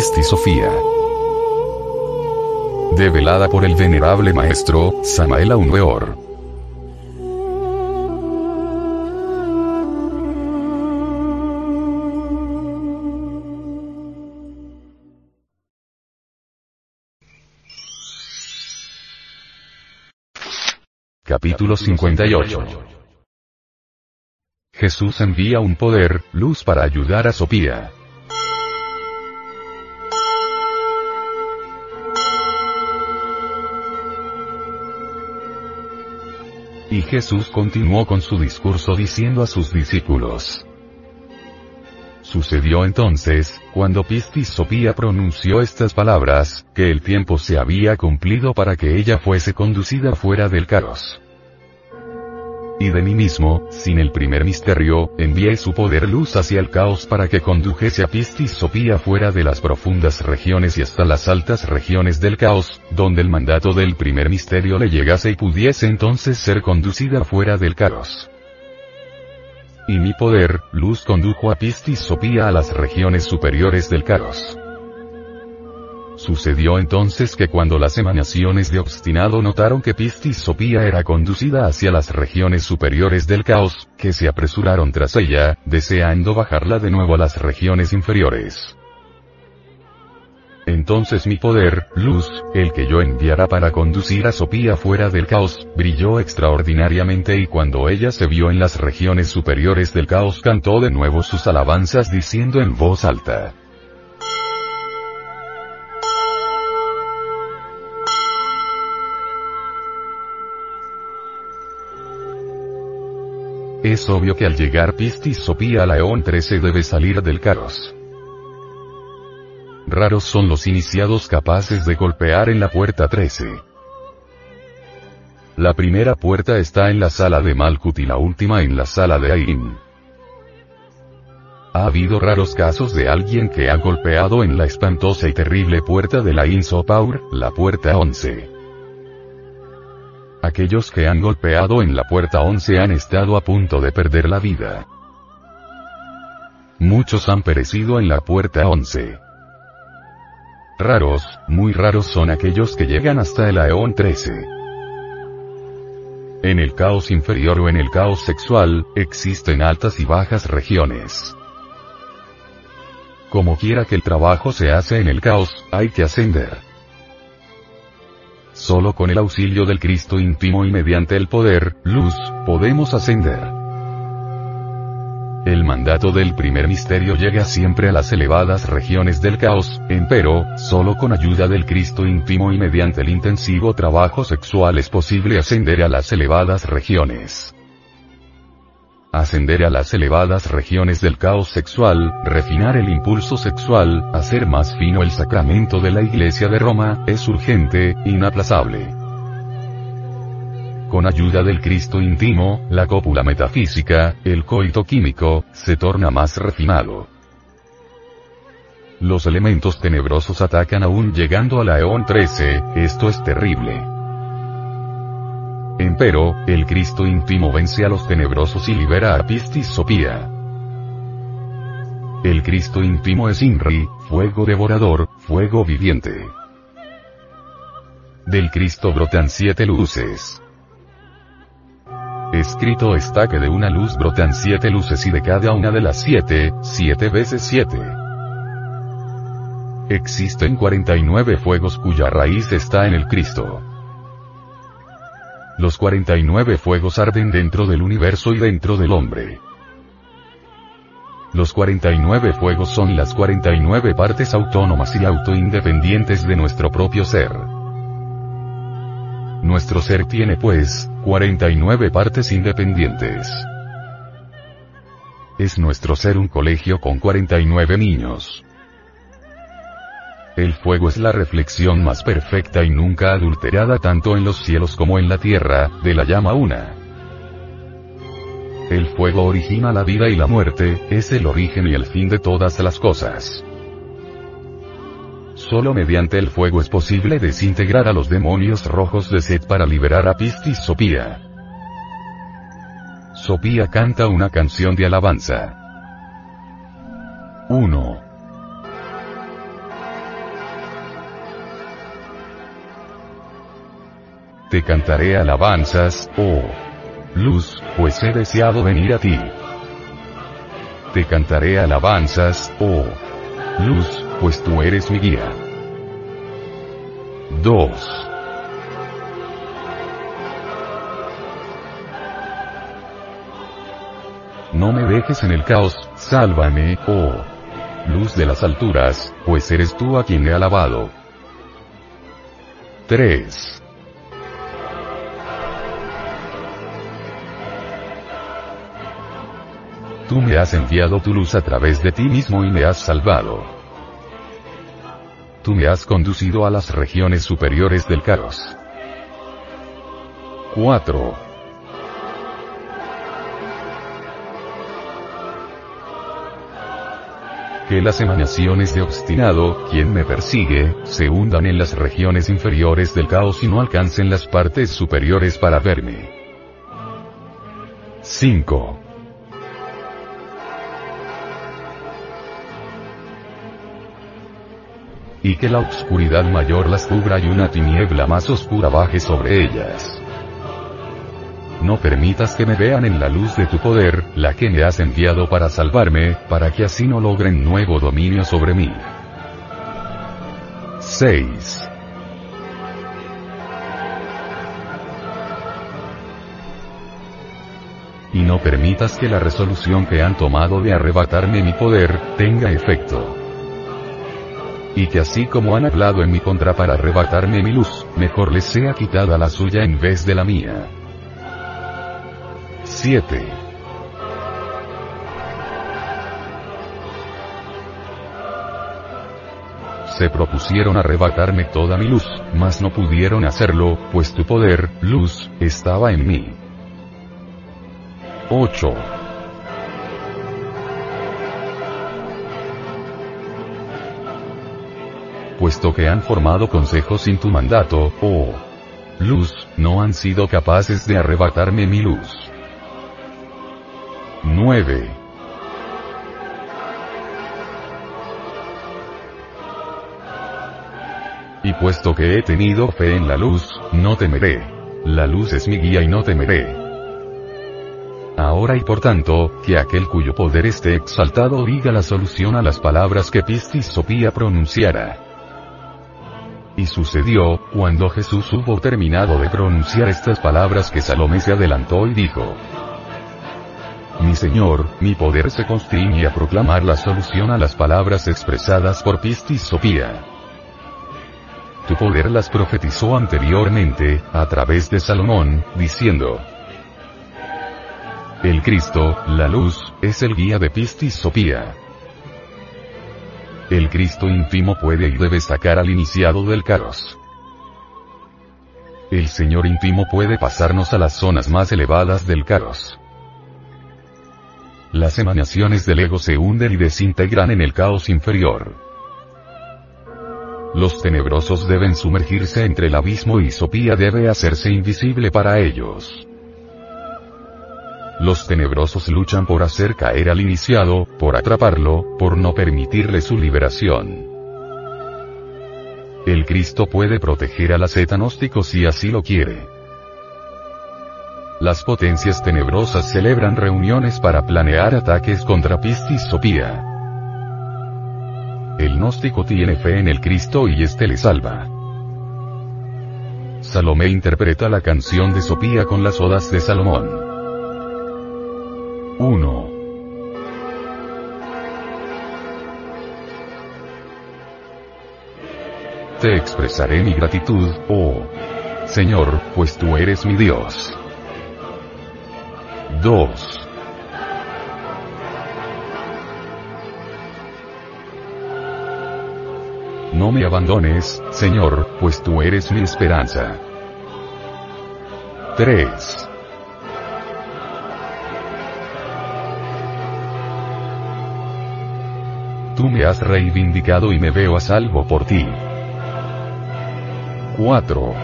Pisti Sofía. Develada por el venerable maestro, Samael Weor. Capítulo 58 Jesús envía un poder, luz para ayudar a Sofía. Y Jesús continuó con su discurso diciendo a sus discípulos. Sucedió entonces, cuando Pistis Sofía pronunció estas palabras, que el tiempo se había cumplido para que ella fuese conducida fuera del caos. De mí mismo, sin el primer misterio, envié su poder luz hacia el caos para que condujese a Pistis Sofía fuera de las profundas regiones y hasta las altas regiones del caos, donde el mandato del primer misterio le llegase y pudiese entonces ser conducida fuera del caos. Y mi poder, luz condujo a Pistis Sofía a las regiones superiores del caos. Sucedió entonces que cuando las emanaciones de obstinado notaron que Pistis Sofía era conducida hacia las regiones superiores del caos, que se apresuraron tras ella, deseando bajarla de nuevo a las regiones inferiores. Entonces mi poder, luz, el que yo enviara para conducir a Sofía fuera del caos, brilló extraordinariamente y cuando ella se vio en las regiones superiores del caos cantó de nuevo sus alabanzas diciendo en voz alta. Es obvio que al llegar Pistis Sofía a la Eón 13 debe salir del caos. Raros son los iniciados capaces de golpear en la puerta 13. La primera puerta está en la sala de Malkut y la última en la sala de Ain. Ha habido raros casos de alguien que ha golpeado en la espantosa y terrible puerta de la Insopaur, la puerta 11. Aquellos que han golpeado en la puerta 11 han estado a punto de perder la vida. Muchos han perecido en la puerta 11. Raros, muy raros son aquellos que llegan hasta el Aeón 13. En el caos inferior o en el caos sexual, existen altas y bajas regiones. Como quiera que el trabajo se hace en el caos, hay que ascender. Solo con el auxilio del Cristo íntimo y mediante el poder, luz, podemos ascender. El mandato del primer misterio llega siempre a las elevadas regiones del caos, empero, solo con ayuda del Cristo íntimo y mediante el intensivo trabajo sexual es posible ascender a las elevadas regiones ascender a las elevadas regiones del caos sexual, refinar el impulso sexual, hacer más fino el sacramento de la Iglesia de Roma, es urgente, inaplazable. Con ayuda del Cristo íntimo, la cópula metafísica, el coito químico, se torna más refinado. Los elementos tenebrosos atacan aún llegando a la Eón 13, esto es terrible. Empero, el Cristo íntimo vence a los tenebrosos y libera a Pistis Sofía. El Cristo íntimo es Inri, fuego devorador, fuego viviente. Del Cristo brotan siete luces. Escrito está que de una luz brotan siete luces y de cada una de las siete, siete veces siete. Existen 49 fuegos cuya raíz está en el Cristo. Los 49 fuegos arden dentro del universo y dentro del hombre. Los 49 fuegos son las 49 partes autónomas y autoindependientes de nuestro propio ser. Nuestro ser tiene pues, 49 partes independientes. es nuestro ser un colegio con 49 niños. El fuego es la reflexión más perfecta y nunca adulterada tanto en los cielos como en la tierra, de la llama una. El fuego origina la vida y la muerte, es el origen y el fin de todas las cosas. Solo mediante el fuego es posible desintegrar a los demonios rojos de Set para liberar a Pistis Sopía. Sopía canta una canción de alabanza. 1. Te cantaré alabanzas, oh luz, pues he deseado venir a ti. Te cantaré alabanzas, oh luz, pues tú eres mi guía. 2. No me dejes en el caos, sálvame, oh luz de las alturas, pues eres tú a quien he alabado. 3. Tú me has enviado tu luz a través de ti mismo y me has salvado. Tú me has conducido a las regiones superiores del caos. 4. Que las emanaciones de obstinado, quien me persigue, se hundan en las regiones inferiores del caos y no alcancen las partes superiores para verme. 5. Y que la oscuridad mayor las cubra y una tiniebla más oscura baje sobre ellas. No permitas que me vean en la luz de tu poder, la que me has enviado para salvarme, para que así no logren nuevo dominio sobre mí. 6. Y no permitas que la resolución que han tomado de arrebatarme mi poder, tenga efecto y que así como han hablado en mi contra para arrebatarme mi luz, mejor les sea quitada la suya en vez de la mía. 7. Se propusieron arrebatarme toda mi luz, mas no pudieron hacerlo, pues tu poder, luz, estaba en mí. 8. Puesto que han formado consejos sin tu mandato, oh luz, no han sido capaces de arrebatarme mi luz. 9. Y puesto que he tenido fe en la luz, no temeré. La luz es mi guía y no temeré. Ahora y por tanto, que aquel cuyo poder esté exaltado diga la solución a las palabras que Pistis Sopía pronunciara. Y sucedió, cuando Jesús hubo terminado de pronunciar estas palabras que Salomé se adelantó y dijo, Mi Señor, mi poder se constriñe a proclamar la solución a las palabras expresadas por Pistis Sopía. Tu poder las profetizó anteriormente, a través de Salomón, diciendo, El Cristo, la luz, es el guía de Pistis Sopía. El Cristo íntimo puede y debe sacar al iniciado del caos. El Señor íntimo puede pasarnos a las zonas más elevadas del caos. Las emanaciones del ego se hunden y desintegran en el caos inferior. Los tenebrosos deben sumergirse entre el abismo y Sopía debe hacerse invisible para ellos. Los tenebrosos luchan por hacer caer al iniciado, por atraparlo, por no permitirle su liberación. El Cristo puede proteger a la gnóstico si así lo quiere. Las potencias tenebrosas celebran reuniones para planear ataques contra Pistis Sopía. El gnóstico tiene fe en el Cristo y éste le salva. Salomé interpreta la canción de Sopía con las odas de Salomón. Te expresaré mi gratitud, oh Señor, pues tú eres mi Dios. 2. No me abandones, Señor, pues tú eres mi esperanza. 3. Tú me has reivindicado y me veo a salvo por ti. 4.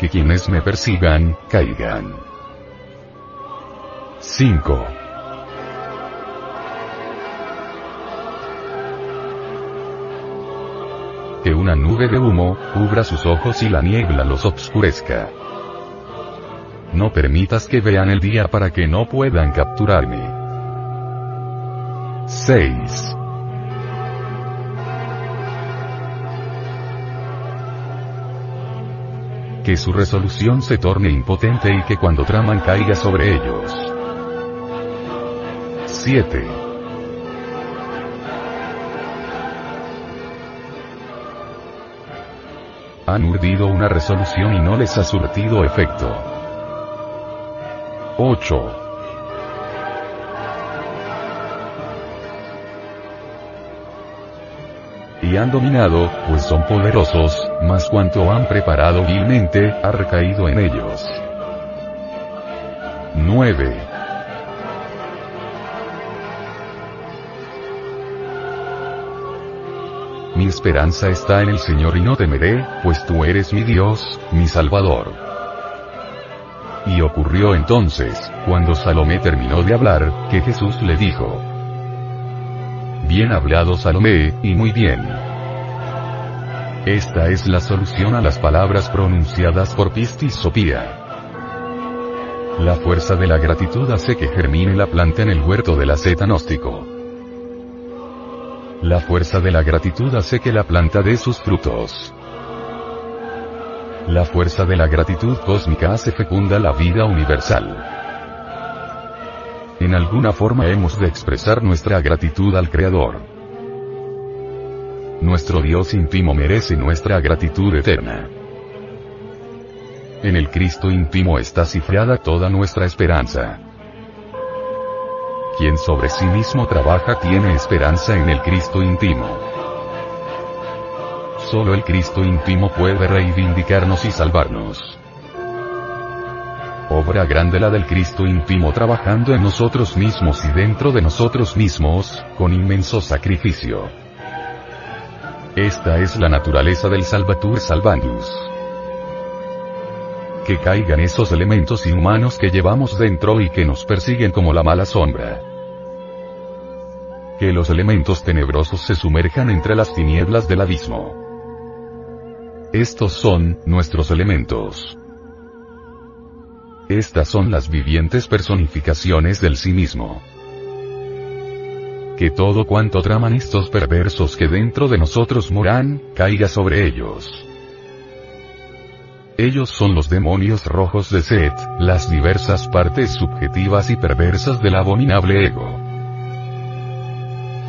Que quienes me persigan, caigan. 5. Que una nube de humo, cubra sus ojos y la niebla los obscurezca. No permitas que vean el día para que no puedan capturarme. 6. Que su resolución se torne impotente y que cuando traman caiga sobre ellos. 7. Han urdido una resolución y no les ha surtido efecto. 8. Y han dominado, pues son poderosos, mas cuanto han preparado vilmente, ha recaído en ellos. 9. Mi esperanza está en el Señor y no temeré, pues tú eres mi Dios, mi Salvador. Y ocurrió entonces, cuando Salomé terminó de hablar, que Jesús le dijo, Bien hablado Salomé, y muy bien. Esta es la solución a las palabras pronunciadas por Pistis Sopía. La fuerza de la gratitud hace que germine la planta en el huerto del asceta gnóstico. La fuerza de la gratitud hace que la planta dé sus frutos. La fuerza de la gratitud cósmica hace fecunda la vida universal. En alguna forma hemos de expresar nuestra gratitud al Creador. Nuestro Dios íntimo merece nuestra gratitud eterna. En el Cristo íntimo está cifrada toda nuestra esperanza. Quien sobre sí mismo trabaja tiene esperanza en el Cristo íntimo. Solo el Cristo íntimo puede reivindicarnos y salvarnos. Obra grande la del Cristo íntimo trabajando en nosotros mismos y dentro de nosotros mismos, con inmenso sacrificio. Esta es la naturaleza del Salvatur Salvandus. Que caigan esos elementos inhumanos que llevamos dentro y que nos persiguen como la mala sombra. Que los elementos tenebrosos se sumerjan entre las tinieblas del abismo. Estos son, nuestros elementos. Estas son las vivientes personificaciones del sí mismo que todo cuanto traman estos perversos que dentro de nosotros moran, caiga sobre ellos. Ellos son los demonios rojos de Set, las diversas partes subjetivas y perversas del abominable ego.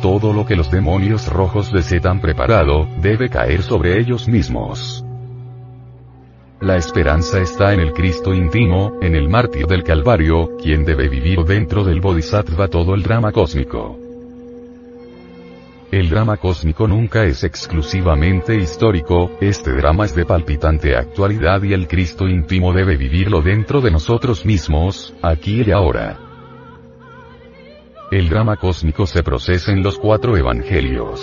Todo lo que los demonios rojos de Set han preparado, debe caer sobre ellos mismos. La esperanza está en el Cristo íntimo, en el mártir del Calvario, quien debe vivir dentro del Bodhisattva todo el drama cósmico. El drama cósmico nunca es exclusivamente histórico, este drama es de palpitante actualidad y el Cristo íntimo debe vivirlo dentro de nosotros mismos, aquí y ahora. El drama cósmico se procesa en los cuatro evangelios.